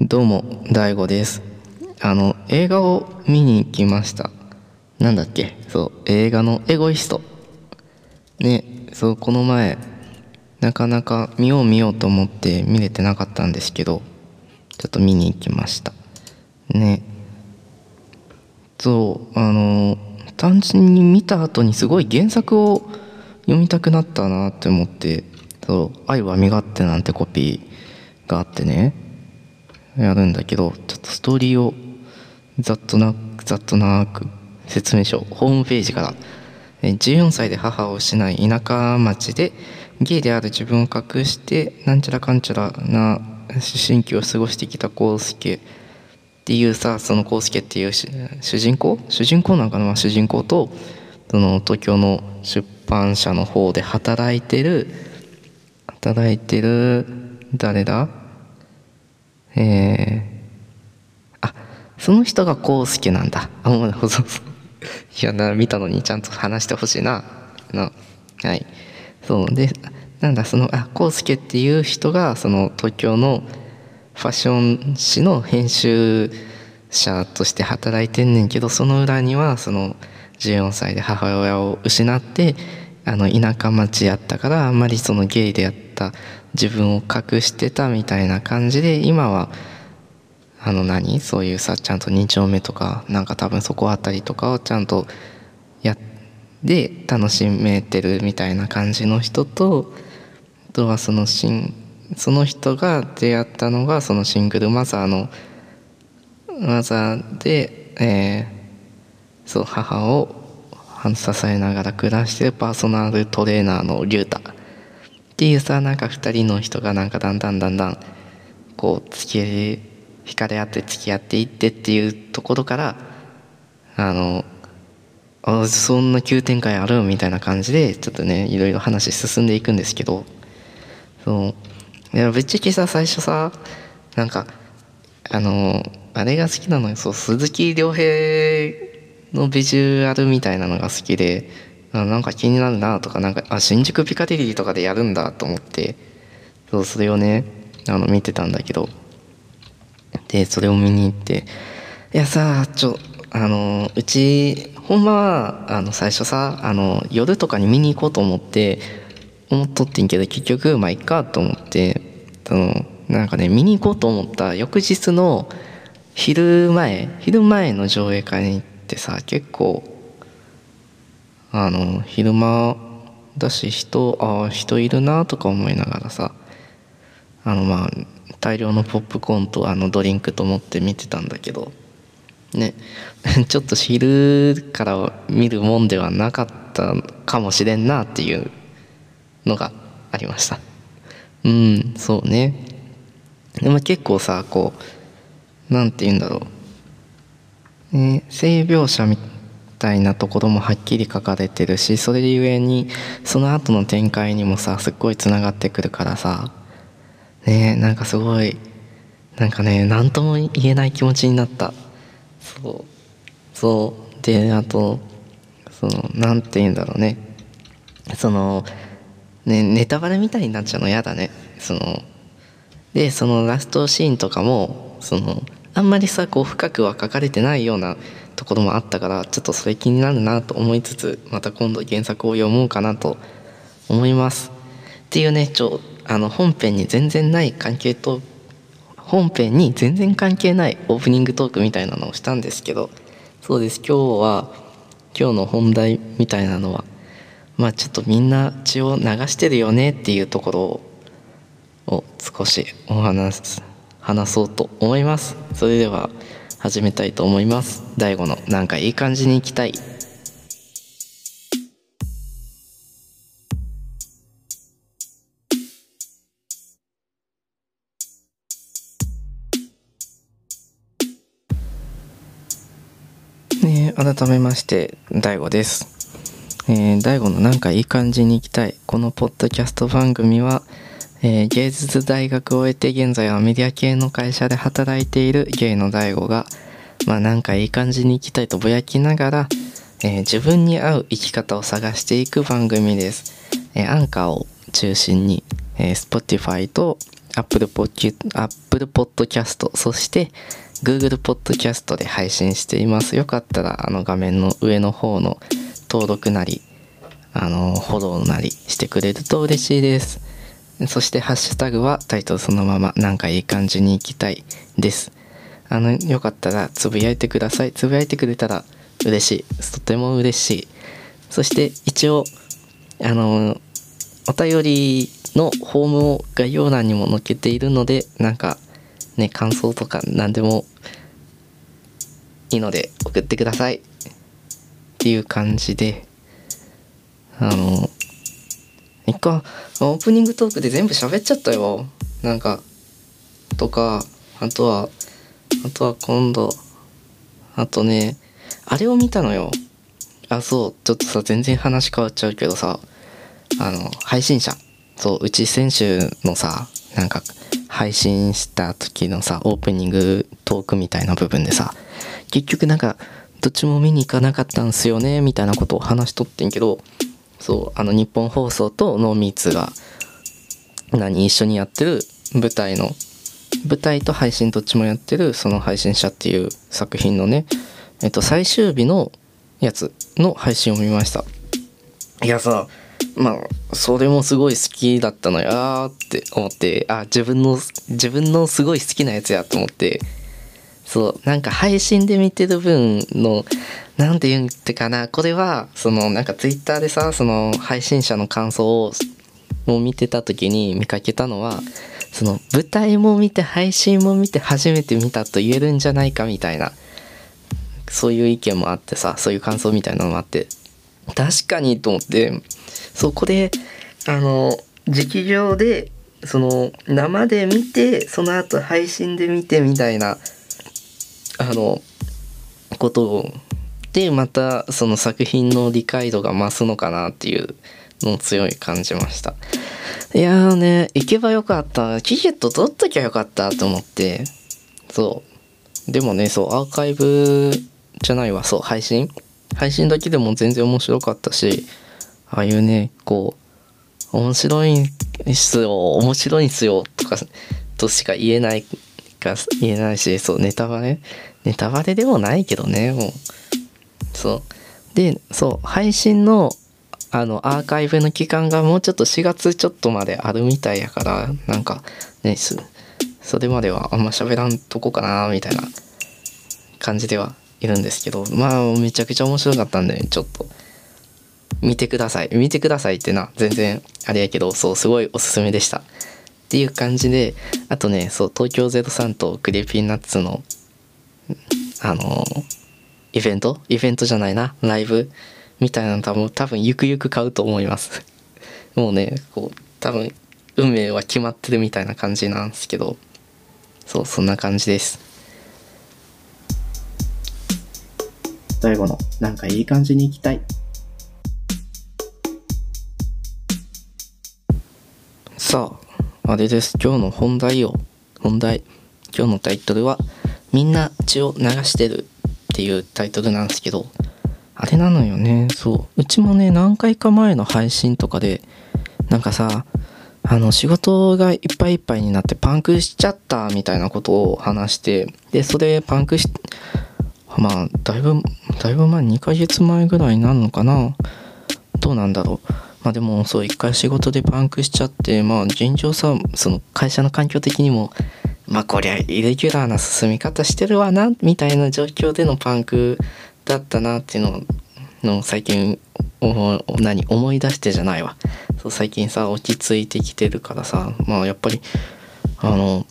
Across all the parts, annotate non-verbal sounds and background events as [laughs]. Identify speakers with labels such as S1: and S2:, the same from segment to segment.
S1: どうも、大悟です。あの、映画を見に行きました。なんだっけ？そう、映画のエゴイスト。ね、そう、この前、なかなか見よう見ようと思って見れてなかったんですけど、ちょっと見に行きました。ね。そう、あの、単純に見た後にすごい原作を読みたくなったなって思って、そう、愛は身勝手なんてコピーがあってね、やるんだけどちょっとストーリーをざっとなざっとなく説明書ホームページから。14歳で母を失い田舎町でゲイである自分を隠してなんちゃらかんちゃらな思春期を過ごしてきた康介っていうさその康介っていう主人公？主人公なんかな、まあ、主人公とその東京の出版社の方で働いてる働いてる誰だ？えー、あその人が康介なんだ。あもうそうそう。いやな見たのにちゃんと話してほしいな。なはい。そうでなんだそのあ康介っていう人がその東京のファッション誌の編集者として働いてんねんけどその裏にはその14歳で母親を失ってあの田舎町やったからあんまりそのゲイでやってた自分を隠してたみたいな感じで今はあの何？そういうさちゃんと2丁目とかなんか多分そこあたりとかをちゃんとやって楽しめてるみたいな感じの人とあとはそのシンその人が出会ったのがそのシングルマザーのマザーで、えーそう母を支えながら暮らしてるパーソナルトレーナーのリュウタっていうさなんか2人の人がなんかだんだんだんだんこう付き合い惹かれ合って付き合っていってっていうところからあのあそんな急展開あるみたいな感じでちょっとねいろいろ話進んでいくんですけどそう。いやぶっちゃけさ最初さなんかあのあれが好きなのよ。そう鈴木亮平のビジュアルみたいなのが好きであなんか気になるなとかなんかあ新宿ピカデリーとかでやるんだと思ってそうそれをねあの見てたんだけどでそれを見に行っていやさちょあのうちほんまはあの最初さあの夜とかに見に行こうと思って思っとってんけど結局まあいっかと思ってそのなんかね見に行こうと思った翌日の昼前昼前の上映会に行ってさ結構あの昼間だし人ああ人いるなとか思いながらさあのまあ大量のポップコーンとあのドリンクと思って見てたんだけどね。[laughs] ちょっと昼から見るもんではなかったかもしれんなっていうのがありました。うんそうね。でも結構さこうなんて言うんだろう、ね、性描写みたいなたいなところもはっきり書かれてるしそれゆえにその後の展開にもさすっごいつながってくるからさ。ねなんかすごいなんかね何とも言えない気持ちになった。そうそう。であとそのなんて言うんだろうね。そのねネタバレみたいになっちゃうの嫌だね。そのでそのラストシーンとかもそのあんまりさこう深くは書かれてないようなところもあったからちょっとそれ気になるなと思いつつまた今度原作を読もうかなと思います。っていうねちょあの本編に全然ない関係と本編に全然関係ないオープニングトークみたいなのをしたんですけどそうです。今日は今日の本題みたいなのはまあちょっとみんな血を流してるよねっていうところをを少しお話す話そうと思います。それでは始めたいと思います。大悟のなんかいい感じに行きたい。ね改めまして大悟です。えー、大悟のなんかいい感じに行きたい。このポッドキャスト番組はえー芸術大学を終えて現在はメディア系の会社で働いているゲイの大悟がまあなんかいい感じに生きたいとぼやきながら、えー自分に合う生き方を探していく番組です、えーアンカーを中心に、えー Spotify と Apple Podcast そして Google Podcast で配信しています。よかったらあの画面の上の方の登録なりあのフォローなりしてくれると嬉しいです。そしてハッシュタグはタイトルそのままなんかいい感じにいきたいです。あのよかったらつぶやいてください。つぶやいてくれたら嬉しいとても嬉しい。そして一応あのお便りのフォームを概要欄にも載っけているのでなんかね感想とか何でもいいので送ってください。っていう感じであの一回オープニングトークで全部喋っちゃったよ。なんかとかあとはあとは今度あとねあれを見たのよ。あそうちょっとさ全然話変わっちゃうけどさあの配信者。そううち選手のさなんか配信した時のさオープニングトークみたいな部分でさ結局なんかどっちも見に行かなかったんすよねみたいなことを話しとってんけどそうあの日本放送とノーミーツが何一緒にやってる舞台の舞台と配信どっちもやってるその配信者っていう作品のねえっと最終日のやつの配信を見ました。いやさまあそれもすごい好きだったのよあって思ってあ自分の自分のすごい好きなやつやと思ってそうなんか配信で見てる分の何て言うんってかなこれはそのなんかツイッターでさその配信者の感想をを見てた時に見かけたのはその舞台も見て配信も見て初めて見たと言えるんじゃないかみたいなそういう意見もあってさそういう感想みたいなのもあって確かにと思ってそこであの劇場でその生で見てその後配信で見てみたいなあのことをでまたその作品の理解度が増すのかなっていうのを強い感じました。いやーね行けばよかった。チケット取っときゃよかったと思って。そう。でもねそうアーカイブじゃないわ。そう配信。配信だけでも全然面白かったしああいうねこう面白いっすよ面白いんすよとかとしか言えないか言えないしそうネタバレ？ネタバレでもないけどねもう。そう。でそう配信のあのアーカイブの期間がもうちょっと4月ちょっとまであるみたいやからなんかねそれまではあんま喋らんとこかなみたいな感じではいるんですけどまあめちゃくちゃ面白かったんでちょっと。見てください。見てくださいってな全然あれやけどそうすごいおすすめでした。っていう感じであとねそう東京03と Creepy Nuts のあのイベント？イベントじゃないな。ライブ？みたいなの多分多分ゆくゆく買うと思います。もうねこう多分運命は決まってるみたいな感じなんですけど。そうそんな感じです。
S2: 最後のなんかいい感じに行きたい。
S1: さああれです。今日の本題よ本題今日のタイトルは「みんな血を流してる」っていうタイトルなんですけどあれなのよね。そう。うちもね何回か前の配信とかでなんかさあの仕事がいっぱいいっぱいになってパンクしちゃったみたいなことを話してでそれパンクしまあだいぶだいぶ前2ヶ月前ぐらいになるのかな。どうなんだろう。まあでもそう一回仕事でパンクしちゃってまあ尋常さその会社の環境的にもまあこりゃイレギュラーな進み方してるわなみたいな状況でのパンクだったなっていうのの最近何思い出してじゃないわ。そう最近さ落ち着いてきてるからさまあやっぱりあの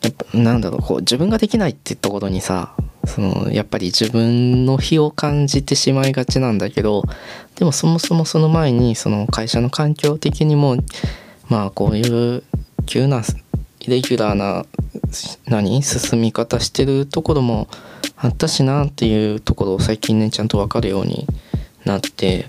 S1: やっぱなんだろうこう自分ができないってところにさそのやっぱり自分の非を感じてしまいがちなんだけどでもそもそもその前にその会社の環境的にもまあこういう急なイレギュラーな何？進み方してるところもあったしなっていうところを最近ねちゃんと分かるようになって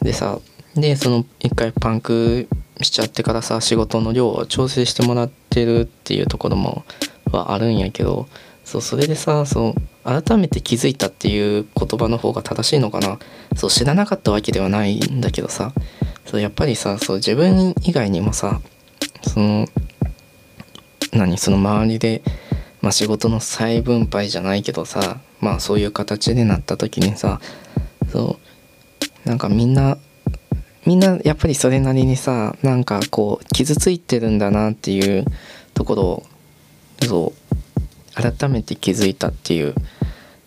S1: でさでその一回パンクしちゃってからさ仕事の量を調整してもらってるっていうところもはあるんやけどそうそれでさそう改めて気づいたっていう言葉の方が正しいのかな。そう知らなかったわけではないんだけどさ。そうやっぱりさそう自分以外にもさその何その周りで、まあ、仕事の再分配じゃないけどさまあそういう形でなった時にさそうなんかみんなみんなやっぱりそれなりにさなんかこう傷ついてるんだなっていうところをそう改めて気づいたっていう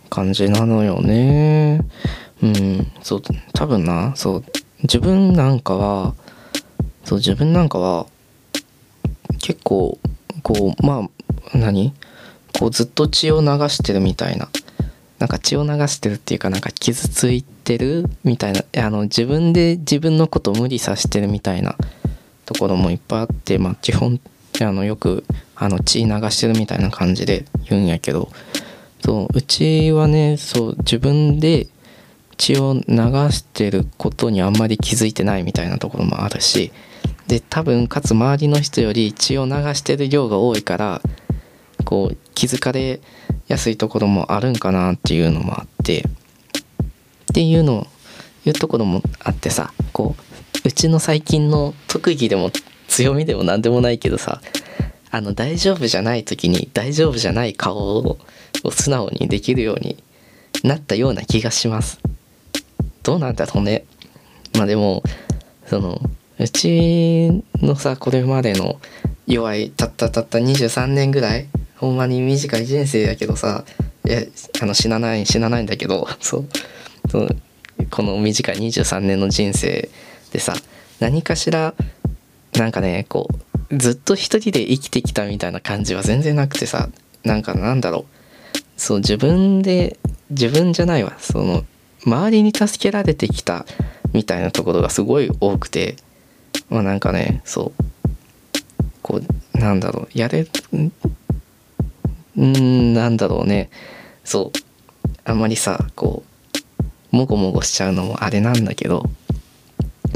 S1: 感じなのよね。うんそう多分なそう自分なんかはそう自分なんかは結構こうまあ何？こうずっと血を流してるみたいな。なんか血を流してるっていうかなんか傷ついてるみたいな。あの自分で自分のことを無理させてるみたいなところもいっぱいあってまあ基本あのよくあの血流してるみたいな感じで言うんやけどそううちはねそう自分で血を流してることにあんまり気づいてないみたいなところもあるしで多分かつ周りの人より血を流してる量が多いからこう気づかれやすいところもあるんかなっていうのもあってっていうのいうところもあってさこううちの最近の特技でも強みでも何でもないけどさあの大丈夫じゃない時に大丈夫じゃない顔を素直にできるようになったような気がします。どうなんだろうね。まあでもそのうちのさこれまでの弱いたったたった23年ぐらいほんまに短い人生やけどさいやあの死なない死なないんだけど [laughs] そうそうこの短い23年の人生でさ何かしらなんかねこうずっと一人で生きてきたみたいな感じは全然なくてさなんかなんだろう。そう自分で自分じゃないわ。その周りに助けられてきたみたいなところがすごい多くてまあなんかねそうこうなんだろう。やれうんなんだろうね。そうあんまりさこうもごもごしちゃうのもあれなんだけど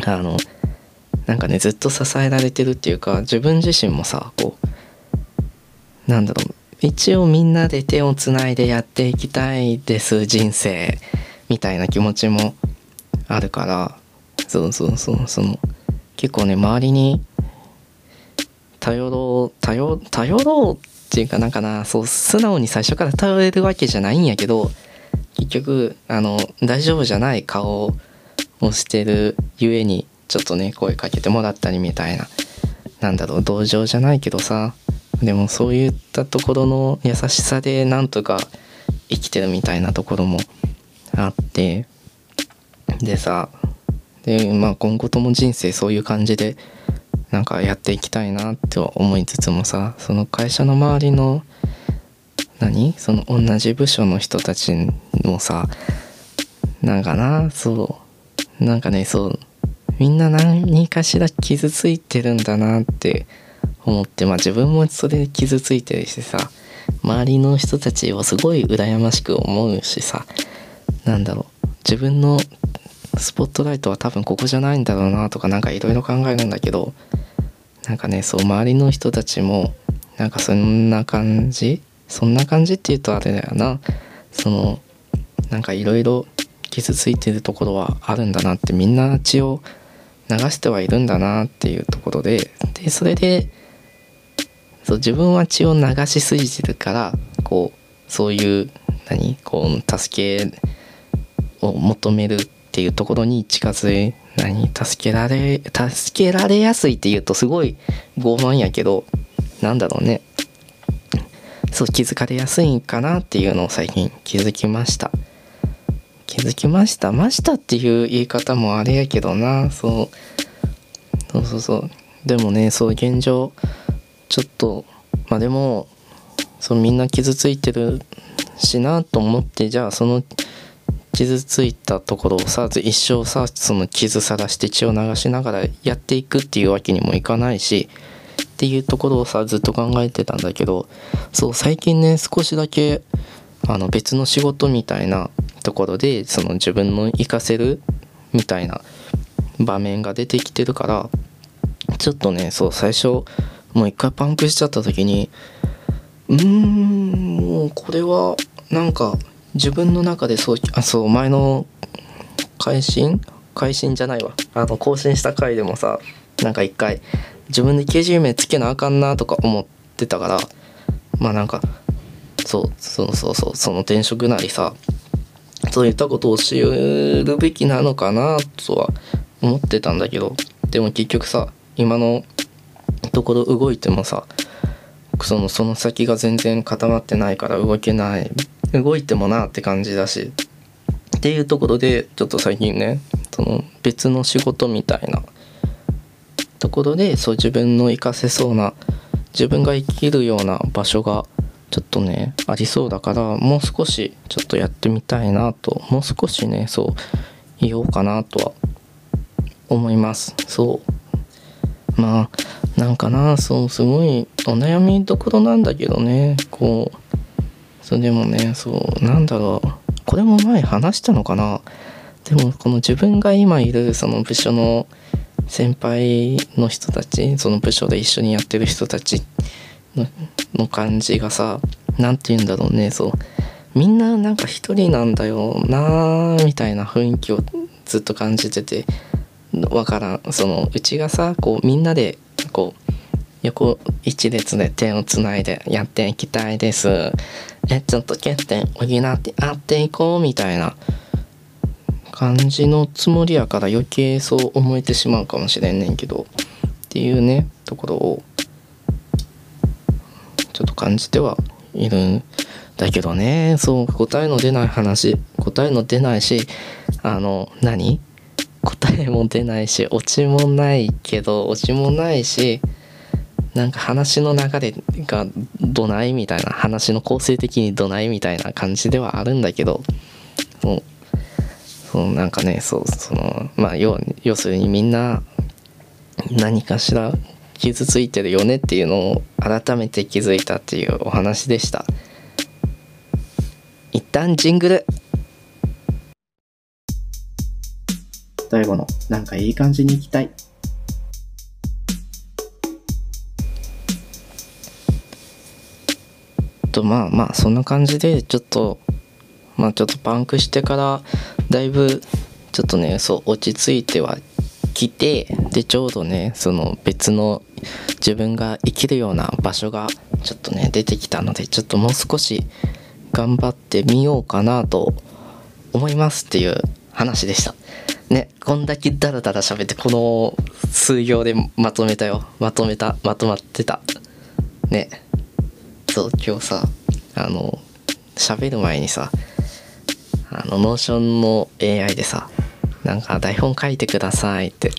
S1: あのなんかねずっと支えられてるっていうか自分自身もさこうなんだろう一応みんなで手をつないでやっていきたいです人生みたいな気持ちもあるからそうそうそうその結構ね周りに頼ろう頼頼ろうっていうかなんかなそう素直に最初から頼れるわけじゃないんやけど結局あの大丈夫じゃない顔をしてるゆえにちょっとね声かけてもらったりみたいな。なんだろう同情じゃないけどさ。でもそういったところの優しさでなんとか生きてるみたいなところもあって。でさでまあ今後とも人生そういう感じでなんかやっていきたいなって思いつつもさその会社の周りの何？その同じ部署の人たちもさなんかなそう。なんかねそうみんな何かしら傷ついてるんだなって思ってまあ自分もそれで傷ついてるしさ周りの人たちをすごい羨ましく思うしさなんだろう。自分のスポットライトは多分ここじゃないんだろうなとかなんかいろいろ考えるんだけどなんかねそう周りの人たちもなんかそんな感じ？そんな感じって言うとあれだよな。そのなんかいろいろ傷ついてるところはあるんだなってみんな血を流してはいるんだなっていうところででそれでそう自分は血を流しすぎてるからこうそういう何こう助けを求めるっていうところに近づい何助けられ助けられやすいっていうとすごい傲慢やけどなんだろうね。そう気づかれやすいんかなっていうのを最近気づきました。気づきました。ましたっていう言い方もあれやけどな。そう。そうそうそう。でもねそう現状ちょっとまあでもそうみんな傷ついてるしなと思ってじゃあその傷ついたところをさ一生さその傷さらして血を流しながらやっていくっていうわけにもいかないしっていうところをさずっと考えてたんだけどそう最近ね少しだけあの別の仕事みたいなところでその自分の活かせるみたいな場面が出てきてるからちょっとねそう最初もう一回パンクしちゃった時にうーんもうこれはなんか自分の中でそうあそう前の配信配信じゃないわ。あの更新した回でもさなんか一回自分で KG 名つけなあかんなとか思っってたからまあなんかそうそうそうそうその転職なりさそういったことを知るべきなのかなとは思ってたんだけど。でも結局さ今のところ動いてもさそのその先が全然固まってないから動けない。動いてもなって感じだし。っていうところでちょっと最近ねその別の仕事みたいな。ところでそう自分の活かせそうな自分が生きるような場所がちょっとねありそうだからもう少しちょっとやってみたいなともう少しねそう言おうかなとは思います。そう。まあなんかなそうすごいお悩みどころなんだけどねこう。それでもねそうなんだろう。これも前話したのかな。でもこの自分が今いるその部署の先輩の人たちその部署で一緒にやってる人たちのの感じがさ何て言うんだろうねそう。みんななんか一人なんだよなーみたいな雰囲気をずっと感じててわからん。そのうちがさこうみんなでこう横一列で手をつないでやっていきたいです。えちょっと欠点補ってあっていこうみたいな。感じのつもりやから余計そう思えてしまうかもしれんねんけどっていうねところをちょっと感じてはいるんだけどね。そう答えの出ない話。答えの出ないしあの何？答えも出ないしオチもないけどオチもないしなんか話の流れがどないみたいな話の構成的にどないみたいな感じではあるんだけど。そう。そうなんかねそうそのまあ要要するにみんな何かしら傷ついてるよねっていうのを改めて気づいたっていうお話でした一旦ジングル
S2: 大悟のなんかいい感じに行きたい。
S1: とまあまあそんな感じでちょっとまあちょっとパンクしてからだいぶちょっとねそう落ち着いてはきてでちょうどねその別の自分が生きるような場所がちょっとね出てきたのでちょっともう少し頑張ってみようかなと思いますっていう話でした。ねこんだけダラダラ喋ってこの数行でまとめたよ。まとめたまとまってた。ね。そう今日さあの喋る前にさあの Notion の AI でさなんか台本書いてくださいって。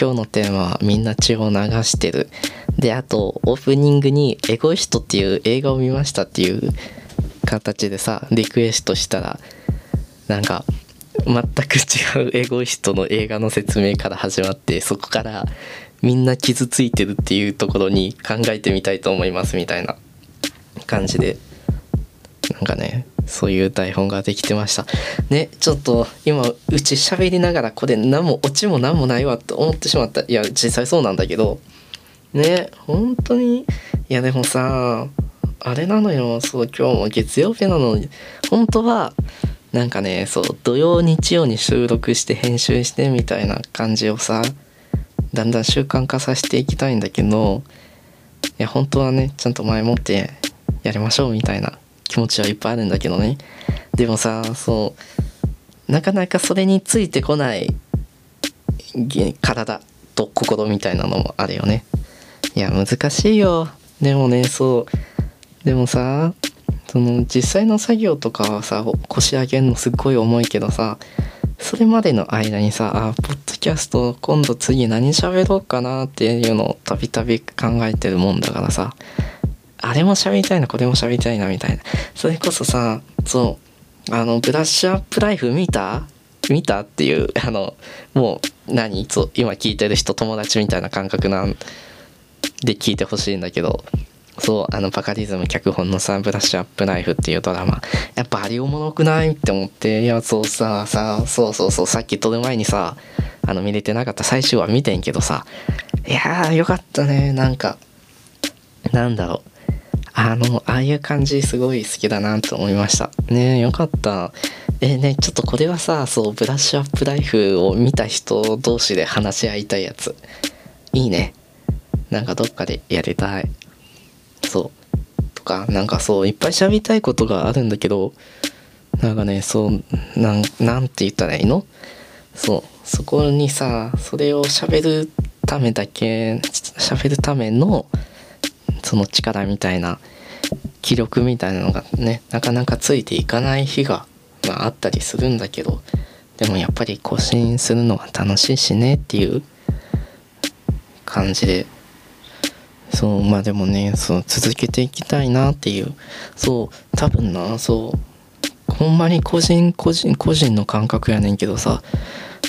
S1: 今日のテーマはみんな血を流してる。であとオープニングに「エゴイスト」っていう映画を見ましたっていう形でさリクエストしたらなんか全く違うエゴイストの映画の説明から始まってそこからみんな傷ついてるっていうところに考えてみたいと思いますみたいな感じで。なんかねそういう台本ができてました。ねちょっと今うち喋りながらこれ何もオチも何もないわと思ってしまった。いや実際そうなんだけど。ね本当に？いやでもさあれなのよ。そう今日も月曜日なのに。本当はなんかねそう土曜日曜に収録して編集してみたいな感じをさだんだん習慣化させていきたいんだけどいや本当はねちゃんと前もってやりましょうみたいな気持ちはいっぱいあるんだけどね。でもさそうなかなかそれについてこない体と心みたいなのもあるよね。いや難しいよ。でもねそう。でもさその実際の作業とかはさ腰上げるのすっごい重いけどさそれまでの間にさあポッドキャスト今度次何喋ろうかなっていうのをたびたび考えてるもんだからさ。あれも喋りたいなこれも喋りたいなみたいな。それこそさそうあのブラッシュアップライフ見た？見たっていうあのもう何？そう今聞いてる人友達みたいな感覚なんで聞いてほしいんだけど。そうあのバカリズム脚本のさ「ブラッシュアップライフ」っていうドラマ。やっぱありおもろくないって思って。いやそうささそうそうそうさっき撮る前にさあの見れてなかった。最終話見てんけどさ。いやーよかったね。なんかなんだろう。あのああいう感じすごい好きだなと思いました。ねよかった。えねちょっとこれはさそうブラッシュアップライフを見た人同士で話し合いたいやつ。いいね。なんかどっかでやりたい。そう。とかなんかそういっぱい喋りたいことがあるんだけどなんかねそうなんなんて言ったらいいの？そう。そこにさそれを喋るためだけ喋るためのその力みたいな気力みたいなのがねなかなかついていかない日が、まあ、あったりするんだけどでもやっぱり更新するのは楽しいしねっていう感じでそうまあでもねそう続けていきたいなっていうそう多分なそうほんまに個人個人個人の感覚やねんけどさ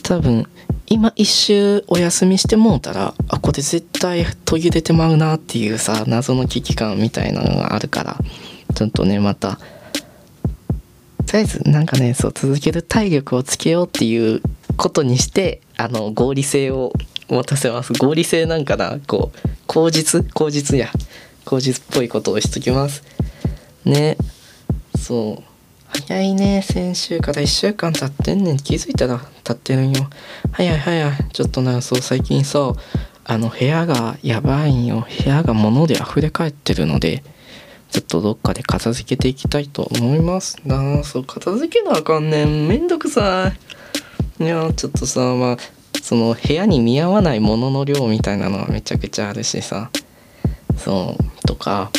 S1: 多分今一周お休みしてもうたらあこれ絶対途切れてまうなっていうさ謎の危機感みたいなのがあるからちょっとねまたとりあえずなんかねそう続ける体力をつけようっていうことにしてあの合理性を持たせます。合理性なんかなこう口実口実や口実っぽいことをしときます。ねそう。早いね先週から1週間経ってんねん。気づいたら経ってるんよ。早い早い。ちょっとなそう最近さあの部屋がやばいんよ。部屋が物で溢れ返ってるのでちょっとどっかで片付けていきたいと思います。なあそう片付けなあかんねん。めんどくさい。いやちょっとさまあその部屋に見合わないものの量みたいなのはめちゃくちゃあるしさ。そうとか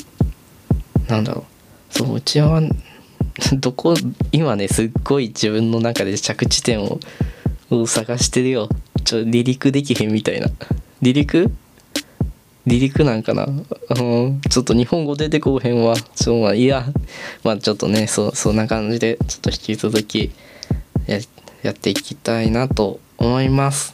S1: なんだろう。そううちは [laughs] どこ今ねすっごい自分の中で着地点を探してるよ。ちょ離陸できへんみたいな。離陸？離陸なんかな？うんちょっと日本語出てこうへんわ。ちょまあいや。まあちょっとねそうそんな感じでちょっと引き続きやっていきたいなと思います。